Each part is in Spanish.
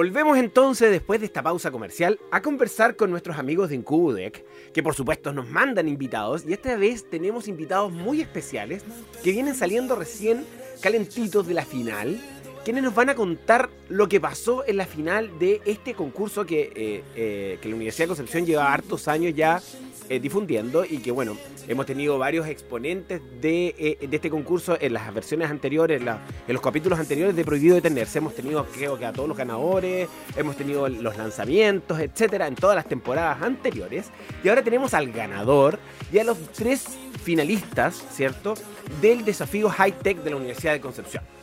Volvemos entonces, después de esta pausa comercial, a conversar con nuestros amigos de Incubudec, que por supuesto nos mandan invitados, y esta vez tenemos invitados muy especiales que vienen saliendo recién calentitos de la final quienes nos van a contar lo que pasó en la final de este concurso que, eh, eh, la Universidad de Concepción lleva hartos años ya eh, difundiendo y que bueno, hemos tenido varios exponentes de, este concurso en las versiones anteriores, en los capítulos anteriores de Prohibido Detenerse. Hemos tenido creo que a todos los ganadores, hemos tenido los lanzamientos, etcétera, en todas las temporadas anteriores. Y ahora tenemos al ganador y a los tres finalistas, ¿cierto? Del desafío High Tech de la Universidad de Concepción.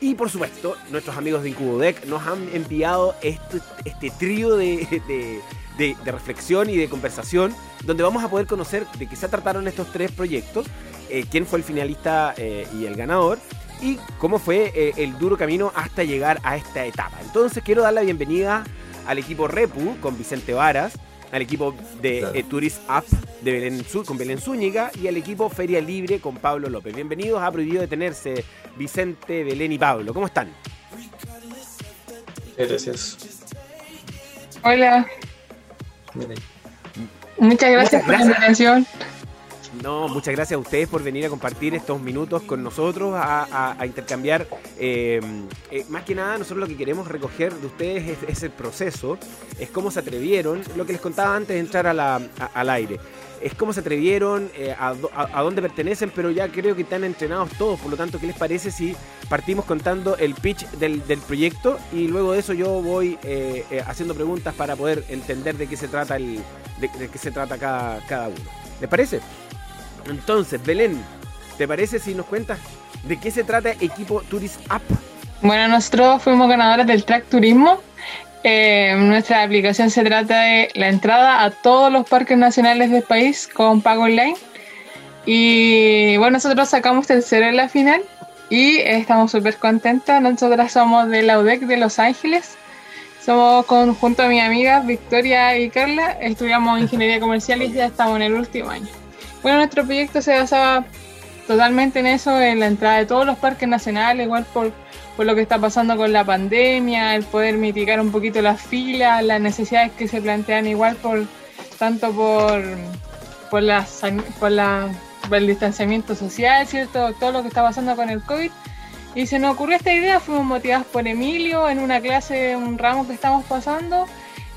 Y por supuesto, nuestros amigos de Incubodec nos han enviado este, este trío de, reflexión y de conversación donde vamos a poder conocer de qué se trataron estos tres proyectos, eh, quién fue el finalista eh, y el ganador y cómo fue eh, el duro camino hasta llegar a esta etapa. Entonces quiero dar la bienvenida al equipo Repu con Vicente Varas, al equipo de eh, Tourist App de Belén con Belén Zúñiga y al equipo Feria Libre con Pablo López. Bienvenidos a Prohibido Detenerse, Vicente, Belén y Pablo. ¿Cómo están? Gracias. Hola. Muchas gracias, por la invitación. No, muchas gracias a ustedes por venir a compartir estos minutos con nosotros, a, intercambiar. Eh, eh, más que nada, nosotros lo que queremos recoger de ustedes es, el proceso, es cómo se atrevieron, lo que les contaba antes de entrar al aire. Es cómo se atrevieron, eh, a, dónde pertenecen, pero ya creo que están entrenados todos. Por lo tanto, ¿qué les parece si partimos contando el pitch del, proyecto y luego de eso yo voy haciendo preguntas para poder entender de qué se trata el, de, qué se trata cada, cada uno? ¿Les parece? Entonces, Belén, ¿te parece si nos cuentas de qué se trata Equipo Tourist App? Bueno, nosotros fuimos ganadores del Track Turismo. Eh, nuestra aplicación se trata de la entrada a todos los parques nacionales del país con pago online. Y bueno, nosotros sacamos tercero en la final y estamos súper contentas. Nosotras somos de la UDEC de Los Ángeles. Somos con, junto a mis amigas Victoria y Carla, estudiamos ingeniería comercial y ya estamos en el último año. Bueno, nuestro proyecto se basaba totalmente en eso, en la entrada de todos los parques nacionales, igual por, lo que está pasando con la pandemia, el poder mitigar un poquito las filas, las necesidades que se plantean igual por tanto por, por, las, por, la, por el distanciamiento social, ¿cierto? Todo lo que está pasando con el COVID. Y se nos ocurrió esta idea, fuimos motivados por Emilio en una clase, un ramo que estamos pasando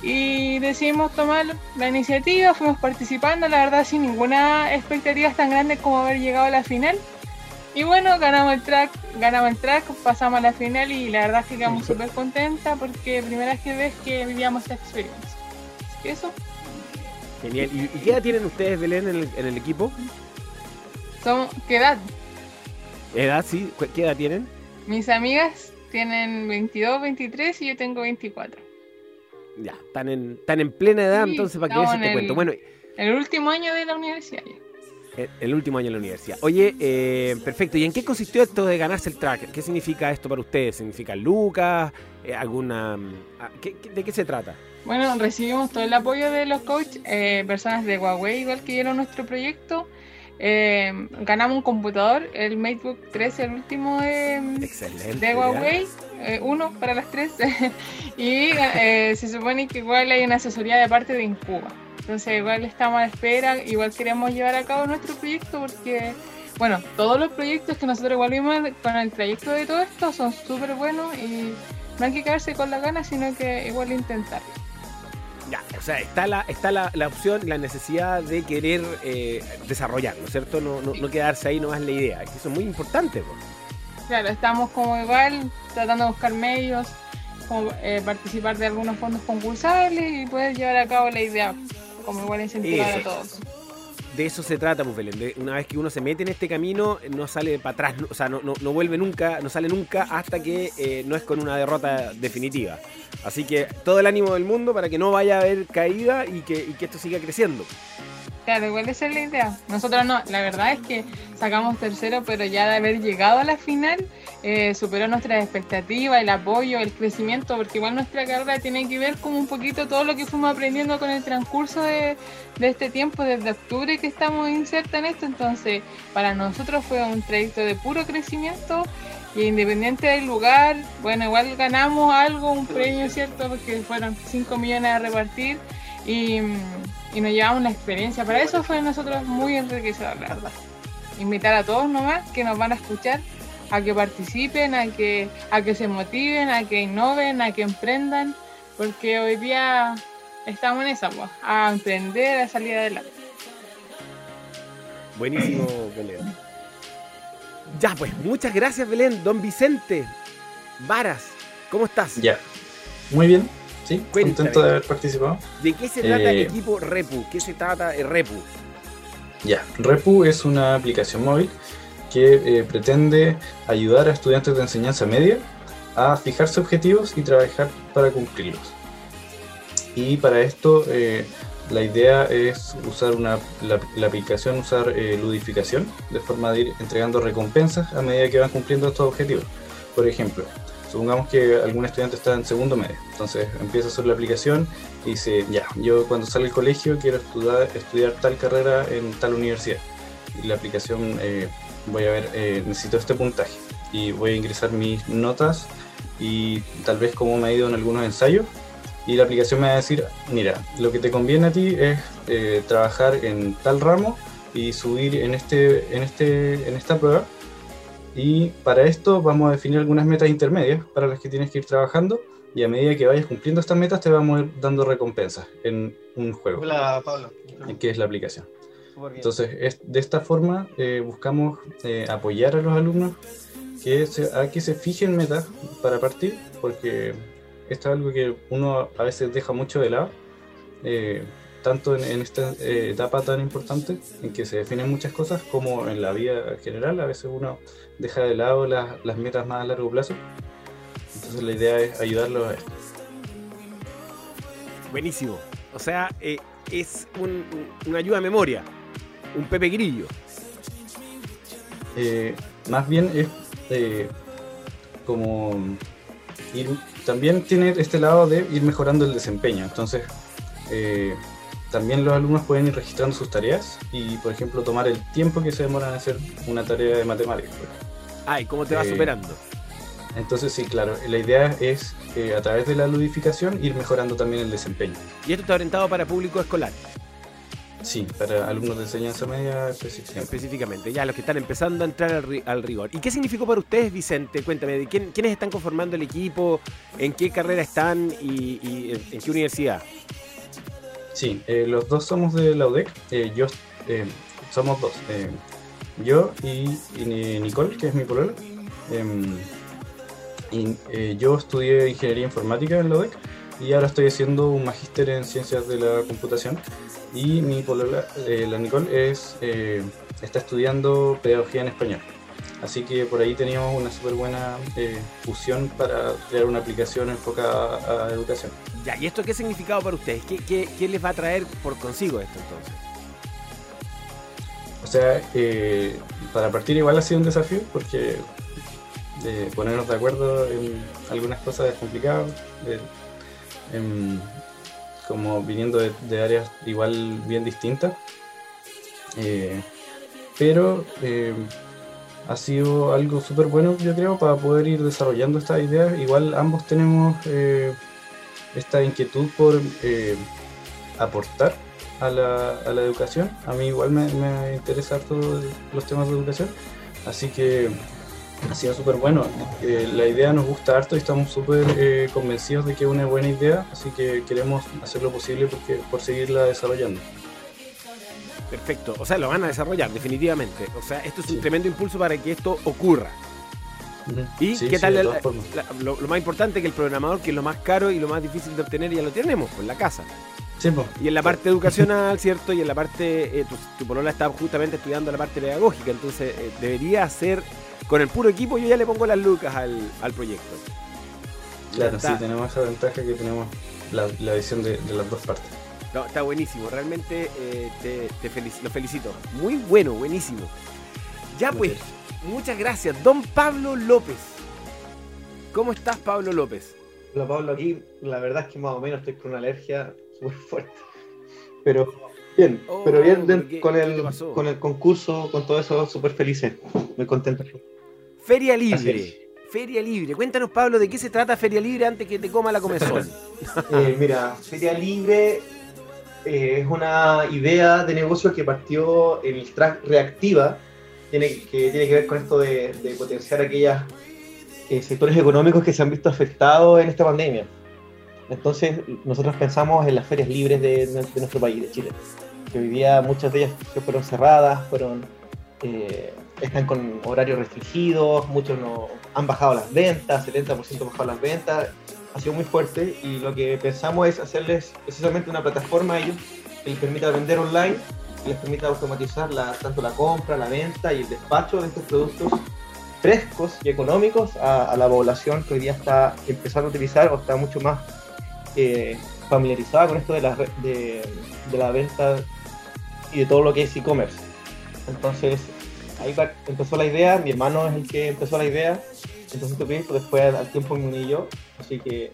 y decidimos tomar la iniciativa, fuimos participando, la verdad sin ninguna expectativa tan grande como haber llegado a la final. Y bueno, ganamos el track, ganamos el track, pasamos a la final y la verdad es que quedamos súper contentas porque primera vez que ves que vivíamos esta experiencia. Así que eso. Genial. ¿Y, qué edad tienen ustedes, Belén, en el, en el equipo? Son, ¿Qué edad? ¿Edad, sí? ¿Qué edad tienen? Mis amigas tienen 22, 23 y yo tengo 24. Ya, están en, en plena edad, entonces para que eso te cuento. Bueno, el último año de la universidad El, último año de la universidad. Oye, eh, perfecto. ¿Y en qué consistió esto de ganarse el track? ¿Qué significa esto para ustedes? ¿Significa Lucas? Eh, ¿Alguna. Ah, de qué se trata? Bueno, recibimos todo el apoyo de los coaches, eh, personas de Huawei, igual que vieron nuestro proyecto. Ganamos un computador, el MateBook 3, el último de, de Huawei. Eh, uno para las tres. y eh, se supone que igual hay una asesoría de parte de Incuba. Entonces igual estamos a la espera, igual queremos llevar a cabo nuestro proyecto porque, bueno, todos los proyectos que nosotros igual vimos con el trayecto de todo esto son súper buenos y no hay que quedarse con la ganas, sino que igual intentar. Ya, o sea, está la, está la, la opción, la necesidad de querer eh, desarrollarlo, ¿cierto? No, no, no, quedarse ahí no es la idea. Eso es muy importante. Claro, estamos como igual tratando de buscar medios, como, eh, participar de algunos fondos concursables y poder llevar a cabo la idea, como igual incentivar a todos. De eso se trata, pues Belén. una vez que uno se mete en este camino, no sale para atrás, o sea, no, no, vuelve nunca, no sale nunca hasta que eh, no es con una derrota definitiva. Así que todo el ánimo del mundo para que no vaya a haber caída y que, esto siga creciendo. Claro, igual esa es la idea. Nosotros no, la verdad es que sacamos tercero, pero ya de haber llegado a la final, eh, superó nuestras expectativas, el apoyo, el crecimiento, porque igual nuestra carrera tiene que ver con un poquito todo lo que fuimos aprendiendo con el transcurso de, este tiempo, desde octubre que estamos insertos en esto. Entonces, para nosotros fue un trayecto de puro crecimiento Y independiente del lugar, bueno, igual ganamos algo, un premio, ¿cierto? Porque fueron 5 millones a repartir y, y nos llevamos una experiencia. Para eso fue nosotros muy enriquecedor, la verdad. Invitar a todos nomás que nos van a escuchar a que participen, a que, a que se motiven, a que innoven, a que emprendan, porque hoy día estamos en esa, pues, a emprender, a salir adelante. Buenísimo, Belén. Ya, pues, muchas gracias, Belén. Don Vicente Varas, ¿cómo estás? Ya, muy bien, sí, Cuéntame. contento de haber participado. ¿De qué se trata el Eh, equipo Repu? ¿Qué se trata el Repu? Ya, Repu es una aplicación móvil que eh, pretende ayudar a estudiantes de enseñanza media a fijarse objetivos y trabajar para cumplirlos. Y para esto eh, la idea es usar una, la, aplicación, usar eh, ludificación, de forma de ir entregando recompensas a medida que van cumpliendo estos objetivos. Por ejemplo, supongamos que algún estudiante está en segundo medio, entonces empieza a hacer la aplicación y dice, ya, yo cuando salga del colegio quiero estudiar, estudiar tal carrera en tal universidad. Y la aplicación, eh, voy a ver, eh, necesito este puntaje y voy a ingresar mis notas y tal vez cómo me ha ido en algunos ensayos. Y la aplicación me va a decir, mira, lo que te conviene a ti es eh, trabajar en tal ramo y subir en, este, en, este, en esta prueba. Y para esto vamos a definir algunas metas intermedias para las que tienes que ir trabajando y a medida que vayas cumpliendo estas metas te vamos a ir dando recompensas en un juego, Hola, Pablo. que es la aplicación. Entonces, es, de esta forma eh, buscamos eh, apoyar a los alumnos que se, a que se fijen metas para partir, porque esto es algo que uno a veces deja mucho de lado, eh, tanto en, en esta eh, etapa tan importante en que se definen muchas cosas, como en la vida general, a veces uno deja de lado las, las metas más a largo plazo. Entonces la idea es ayudarlos a esto. Buenísimo. O sea, eh, es un, un- una ayuda a memoria. Un Pepe Grillo. Más bien es como ir, también tiene este lado de ir mejorando el desempeño. Entonces, eh, también los alumnos pueden ir registrando sus tareas y, por ejemplo, tomar el tiempo que se demoran en hacer una tarea de matemáticas. ejemplo. Ay, ¿cómo te va Eh, superando? Entonces, sí, claro, la idea es eh, a través de la ludificación ir mejorando también el desempeño. Y esto está orientado para público escolar, Sí, para alumnos de enseñanza media específicamente. específicamente. Ya, los que están empezando a entrar al, ri- al rigor. ¿Y qué significó para ustedes, Vicente? Cuéntame, ¿de quién- ¿quiénes están conformando el equipo? ¿En qué carrera están? ¿Y, y en, en qué universidad? Sí, eh, los dos somos de la UDEC. eh, yo, eh, somos dos. eh, yo y, y Ni- Nicole, que es mi polola. em, y, eh, yo estudié ingeniería informática en la UDEC y ahora estoy haciendo un magíster en ciencias de la computación. Y mi polola, eh, la Nicole, es, eh, está estudiando pedagogía en español. Así que por ahí teníamos una súper buena eh, fusión para crear una aplicación enfocada a educación. Ya, ¿y esto qué significado para ustedes? ¿Qué, qué, qué les va a traer por consigo esto entonces? O sea, eh, para partir igual ha sido un desafío porque eh, ponernos de acuerdo en algunas cosas es complicado. em, como viniendo de, áreas igual bien distintas. Eh, pero eh, ha sido algo súper bueno, yo creo, para poder ir desarrollando estas ideas. Igual ambos tenemos eh, esta inquietud por aportar a la, a la educación. A mí igual me, me interesa harto los temas de educación, así que ha sido súper bueno. Eh, la idea nos gusta harto y estamos súper eh, convencidos de que es una buena idea, así que queremos hacer lo posible porque, por seguirla desarrollando. Perfecto, o sea, lo van a desarrollar definitivamente. O sea, esto es un tremendo impulso para que esto ocurra. ¿Y Sí, qué sí, tal la- la- lo, lo más importante que el programador, que es lo más caro y lo más difícil de obtener, ya lo tenemos, pues en la casa. Sí, pues, Y en la parte educacional, ¿cierto? Y en la parte, eh, tu, tu polola está justamente estudiando la parte pedagógica, entonces eh, debería ser, con el puro equipo, yo ya le pongo las lucas al, al proyecto. claro, sí, tenemos esa ventaja que tenemos la, la visión de, de las dos partes. No, está buenísimo, realmente eh, te, te felici- lo felicito. Muy bueno, buenísimo. Ya pues, muchas gracias. Don Pablo López. ¿Cómo estás, Pablo López? Hola Pablo, aquí la verdad es que más o menos estoy con una alergia súper fuerte. Pero bien, Oh, pero bien de- ¿por qué? con, ¿Qué te el, con el concurso, con todo eso, súper felices, muy contento. Feria Libre. Feria Libre. Cuéntanos, Pablo, de qué se trata Feria Libre antes que te coma la comezón. Eh, mira, Feria Libre eh, es una idea de negocio que partió en el track reactiva, tiene, que tiene que ver con esto de, de potenciar aquellos eh, sectores económicos que se han visto afectados en esta pandemia. Entonces, nosotros pensamos en las ferias libres de, de nuestro país, de Chile, que hoy día muchas de ellas fueron cerradas, fueron eh, están con horarios restringidos, muchos no han bajado las ventas, 70% han bajado las ventas, ha sido muy fuerte y lo que pensamos es hacerles precisamente una plataforma a ellos que les permita vender online, que les permita automatizar tanto la compra, la venta y el despacho de estos productos frescos y económicos a, la población que hoy día está empezando a utilizar o está mucho más eh, familiarizada con esto de la, de la venta y de todo lo que es e-commerce. Entonces, ahí va- empezó la idea, mi hermano es el que empezó la idea, entonces proyecto, después al tiempo me uní yo, así que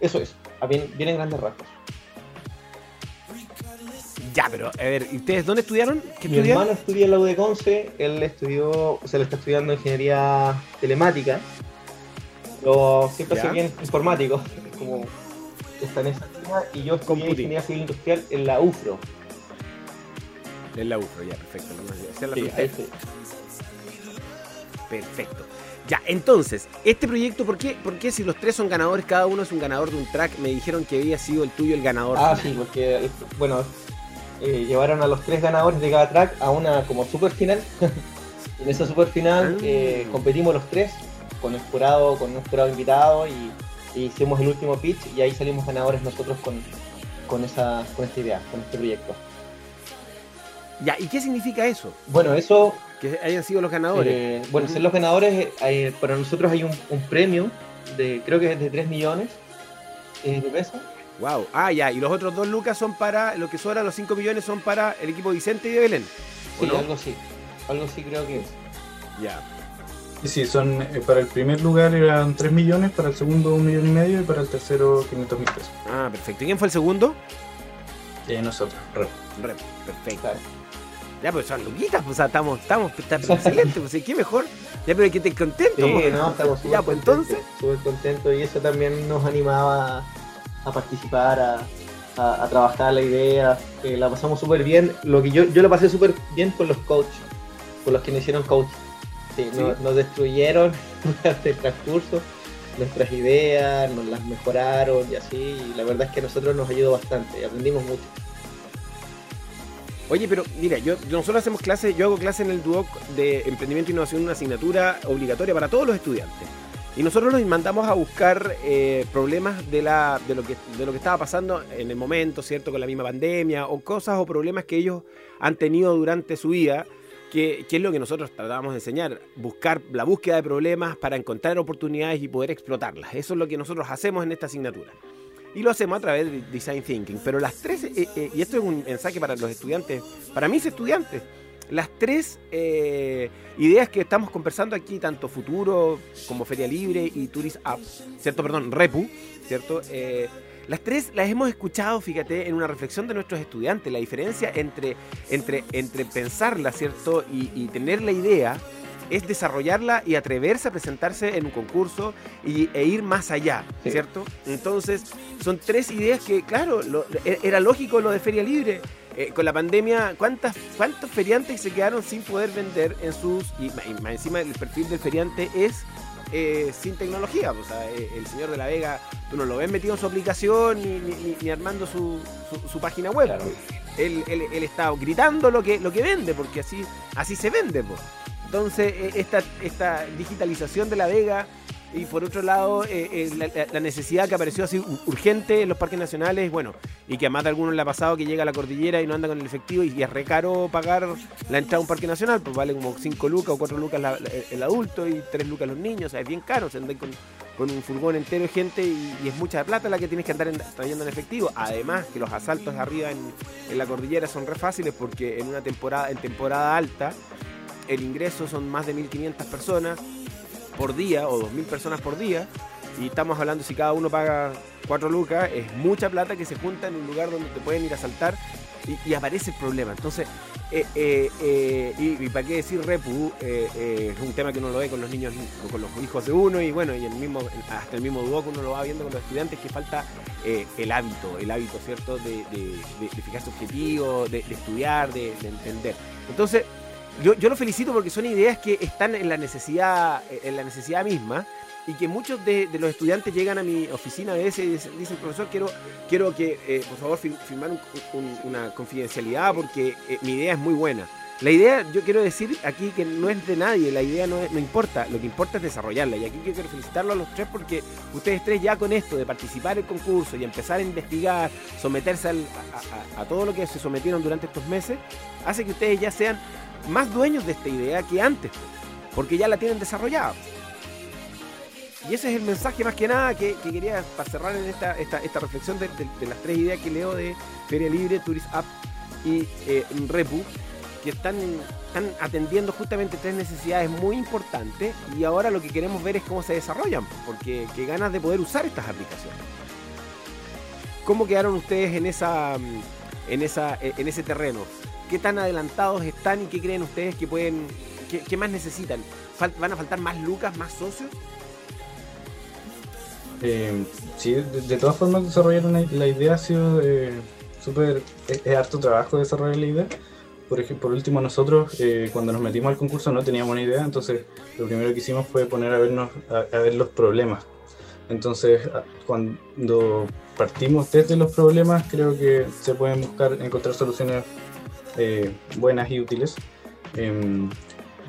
eso es, bien, vienen grandes rasgos. Ya, pero a ver, ¿y ustedes dónde estudiaron? ¿Qué Mi estudiaron? hermano estudia en la U de Conce, él estudió, o sea, él está estudiando ingeniería telemática, pero siempre soy bien informático, como está en esa y yo estudié ingeniería civil industrial en la UFRO. En la UFRO, ya, perfecto. la Sí. Perfecto. Ya, entonces, este proyecto, ¿por qué, ¿por qué si los tres son ganadores, cada uno es un ganador de un track? Me dijeron que había sido el tuyo el ganador. Ah, sí, porque, bueno, eh, llevaron a los tres ganadores de cada track a una como super final. en esa super final Ah. eh, competimos los tres con el jurado, con un jurado invitado y, y hicimos el último pitch y ahí salimos ganadores nosotros con, con, esa, con esta idea, con este proyecto. Ya, ¿y qué significa eso? Bueno, eso, Que hayan sido los ganadores. eh, bueno, ser los ganadores, eh, para nosotros hay un, un premio de, creo que es de 3 millones eh, de pesos. Wow. Ah, ya, y los otros dos lucas son para, lo que sobra, los 5 millones son para el equipo Vicente y de Belén. ¿o Sí, no? algo así, algo así creo que es. Ya. Y sí, son, eh, para el primer lugar eran 3 millones, para el segundo 1 millón y medio y para el tercero 500 mil pesos. Ah, perfecto. ¿Y quién fue el segundo? Ahí nosotros, Rep. Rep, perfecto. Claro. Ya, pues son luquitas, pues o sea, estamos, estamos, está excelente, pues qué mejor. Ya, pero hay que estar contento. Sí, pues. no, estamos súper Ya, pues entonces. súper contentos y eso también nos animaba a, participar, a, a- a trabajar la idea, que la pasamos súper bien. Lo que yo, yo lo pasé súper bien con los coaches, con los que nos hicieron coach. Sí, Sí. Nos, nos destruyeron durante el transcurso, nuestras ideas, nos las mejoraron y así, y la verdad es que a nosotros nos ayudó bastante y aprendimos mucho. Oye, pero mira, yo nosotros hacemos clases, yo hago clases en el Duoc de Emprendimiento e Innovación, una asignatura obligatoria para todos los estudiantes. Y nosotros los mandamos a buscar eh, problemas de, la, de, lo que, de lo que estaba pasando en el momento, ¿cierto? Con la misma pandemia, o cosas o problemas que ellos han tenido durante su vida, que es lo que nosotros tratamos de enseñar, buscar la búsqueda de problemas para encontrar oportunidades y poder explotarlas. Eso es lo que nosotros hacemos en esta asignatura. Y lo hacemos a través de Design Thinking. Pero las tres, eh, eh, y esto es un mensaje para los estudiantes, para mis estudiantes, las tres eh, ideas que estamos conversando aquí, tanto Futuro como Feria Libre y Tourist App, ¿cierto? Perdón, Repu, ¿cierto? Las tres las hemos escuchado, fíjate, en una reflexión de nuestros estudiantes, la diferencia entre, entre, entre pensarla, ¿cierto? Y, y tener la idea es desarrollarla y atreverse a presentarse en un concurso y, e ir más allá, Sí. ¿cierto? Entonces, son tres ideas que, claro, lo- e- era lógico lo de Feria Libre. Eh, con la pandemia, ¿cuántas, ¿cuántos feriantes se quedaron sin poder vender en sus... Y, encima el perfil del feriante es eh, sin tecnología. O sea, eh, el señor de la Vega, tú no lo ves metido en su aplicación ni, ni- ni- ni armando su, su- su página web. Claro. Él, él- él está gritando lo que, lo que vende, porque así, así se vende. po. Entonces, eh, esta, esta digitalización de la Vega y por otro lado, eh, eh, la, necesidad que apareció así urgente en los parques nacionales, bueno, y que a más de algunos le ha pasado que llega a la cordillera y no anda con el efectivo y, y es re caro pagar la entrada a un parque nacional, pues vale como 5 lucas o 4 lucas el adulto y 3 lucas los niños, o sea, es bien caro, se anda con, un furgón entero de gente y, es mucha plata la que tienes que andar en- trayendo en efectivo. Además que los asaltos arriba en, en la cordillera son re fáciles porque en una temporada, en temporada alta, el ingreso son más de 1.500 personas por día o 2.000 personas por día. Y estamos hablando, si cada uno paga 4 lucas, es mucha plata que se junta en un lugar donde te pueden ir a asaltar y, aparece el problema. Entonces, eh, eh, eh, y, para qué decir repu, es un tema que uno lo ve con los niños, con los hijos de uno y bueno, y el mismo, hasta el mismo que uno lo va viendo con los estudiantes que falta el hábito, el hábito, ¿cierto? De, de, de- fijarse objetivos, de, estudiar, de entender. Entonces, yo, yo lo felicito porque son ideas que están en la necesidad, en la necesidad misma y que muchos de, los estudiantes llegan a mi oficina a veces y dicen, profesor, quiero, quiero que eh, por favor fir- firmar un- un- una confidencialidad porque eh, mi idea es muy buena. La idea, yo quiero decir aquí que no es de nadie, la idea no, no importa, lo que importa es desarrollarla. Y aquí quiero felicitarlo a los tres porque ustedes tres ya con esto de participar en el concurso y empezar a investigar, someterse a todo lo que se sometieron durante estos meses, hace que ustedes ya sean más dueños de esta idea que antes, porque ya la tienen desarrollada. Y ese es el mensaje más que nada que, que quería para cerrar en esta, esta, esta reflexión de, las tres ideas que leo de Feria Libre, Tourist App y eh, que están, están atendiendo justamente tres necesidades muy importantes y ahora lo que queremos ver es cómo se desarrollan, porque qué ganas de poder usar estas aplicaciones. ¿Cómo quedaron ustedes en, esa, en, esa, en ese terreno? ¿Qué tan adelantados están y qué creen ustedes que pueden, qué, más necesitan? ¿Van a faltar más lucas, más socios? Eh, sí, de, todas formas desarrollar una- la idea ha sido eh, súper, es, es harto trabajo desarrollar la idea. Por ejemplo, por último nosotros eh, cuando nos metimos al concurso no teníamos una idea, entonces lo primero que hicimos fue poner a, vernos, a, a ver los problemas. Entonces cuando partimos desde los problemas creo que se pueden buscar, encontrar soluciones eh, buenas y útiles. Em,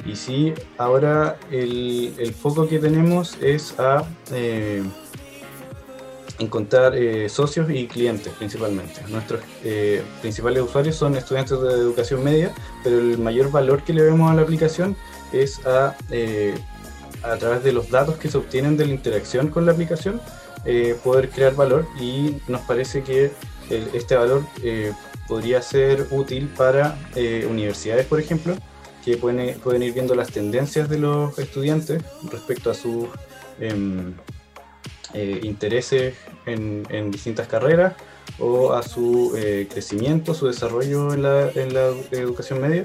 y sí, ahora el, el foco que tenemos es a eh, encontrar eh, socios y clientes principalmente. Nuestros eh, principales usuarios son estudiantes de educación media, pero el mayor valor que le vemos a la aplicación es a, eh, a través de los datos que se obtienen de la interacción con la aplicación, eh, poder crear valor y nos parece que el- este valor eh, podría ser útil para eh, universidades, por ejemplo, que pueden, pueden ir viendo las tendencias de los estudiantes respecto a sus em, eh, intereses en, distintas carreras o a su eh, crecimiento, su desarrollo en la, en la educación media,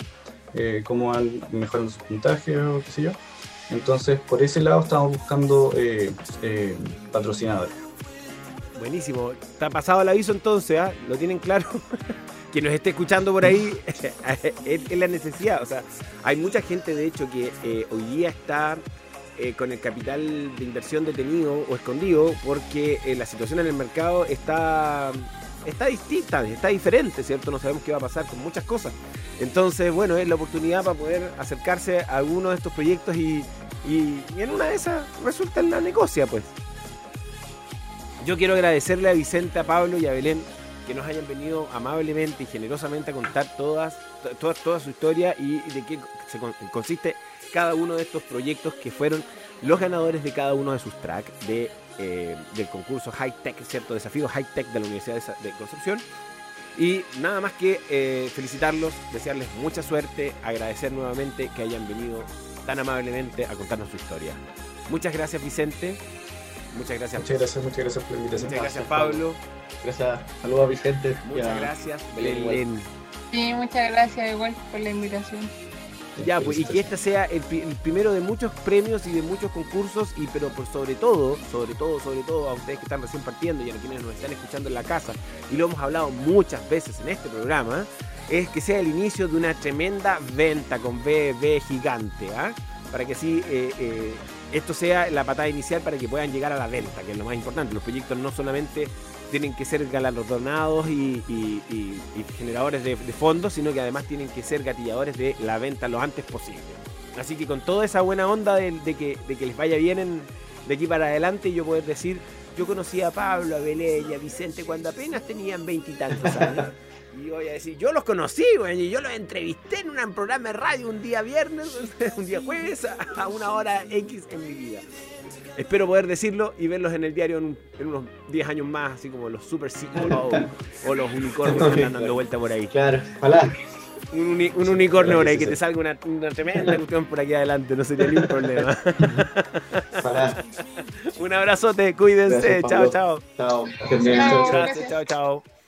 cómo van mejorando sus puntajes o qué sé yo. Entonces, por ese lado estamos buscando patrocinadores. Buenísimo. Está pasado el aviso entonces, ¿ah? Lo tienen claro. Quien nos esté escuchando por ahí es, la necesidad. O sea, hay mucha gente, de hecho, que eh, hoy día está eh, con el capital de inversión detenido o escondido porque eh, la situación en el mercado está, está distinta, está diferente, ¿cierto? No sabemos qué va a pasar con muchas cosas. Entonces, bueno, es la oportunidad para poder acercarse a alguno de estos proyectos y- y en una de esas resulta en la negocia, pues. Yo quiero agradecerle a Vicente, a Pablo y a Belén que nos hayan venido amablemente y generosamente a contar todas, to- toda, toda su historia y de qué consiste cada uno de estos proyectos que fueron los ganadores de cada uno de sus tracks de, eh, del concurso High Tech, ¿cierto? Desafío High Tech de la Universidad de Concepción. Y nada más que eh, felicitarlos, desearles mucha suerte, agradecer nuevamente que hayan venido tan amablemente a contarnos su historia. Muchas gracias Vicente, muchas gracias, Muchas gracias, muchas gracias por la invitación. muchas gracias Pablo, Gracias. Saludos a Vicente. muchas a- gracias Belén. Sí, muchas gracias igual por la invitación. Ya, pues, y que este sea el, pri- el primero de muchos premios y de muchos concursos, y pero por sobre todo, sobre todo, sobre todo a ustedes que están recién partiendo y a quienes nos están escuchando en la casa, y lo hemos hablado muchas veces en este programa, es que sea el inicio de una tremenda venta con B, B gigante, ¿ah? Para que así eh, eh, esto sea la patada inicial para que puedan llegar a la venta, que es lo más importante. Los proyectos no solamente tienen que ser galardonados y, generadores de, fondos, sino que además tienen que ser gatilladores de la venta lo antes posible. Así que con toda esa buena onda de, que, les vaya bien en- de aquí para adelante, yo poder decir, yo conocí a Pablo, a Belén y a Vicente cuando apenas tenían veintitantos años. Y voy a decir, yo los conocí, güey, y yo los entrevisté en un programa de radio un día viernes, un día jueves, a- una hora X en mi vida. Espero poder decirlo y verlos en el diario en, en unos 10 años más, así como los Super CEO o los unicornios que andan dando vuelta por ahí. Claro, ojalá. Un, uni- un unicornio por ahí, que te salga una, una tremenda cuestión por aquí adelante, no sería ningún problema. Ojalá. Un abrazote, cuídense, Gracias, chao, chao. Chao. Chao, chao.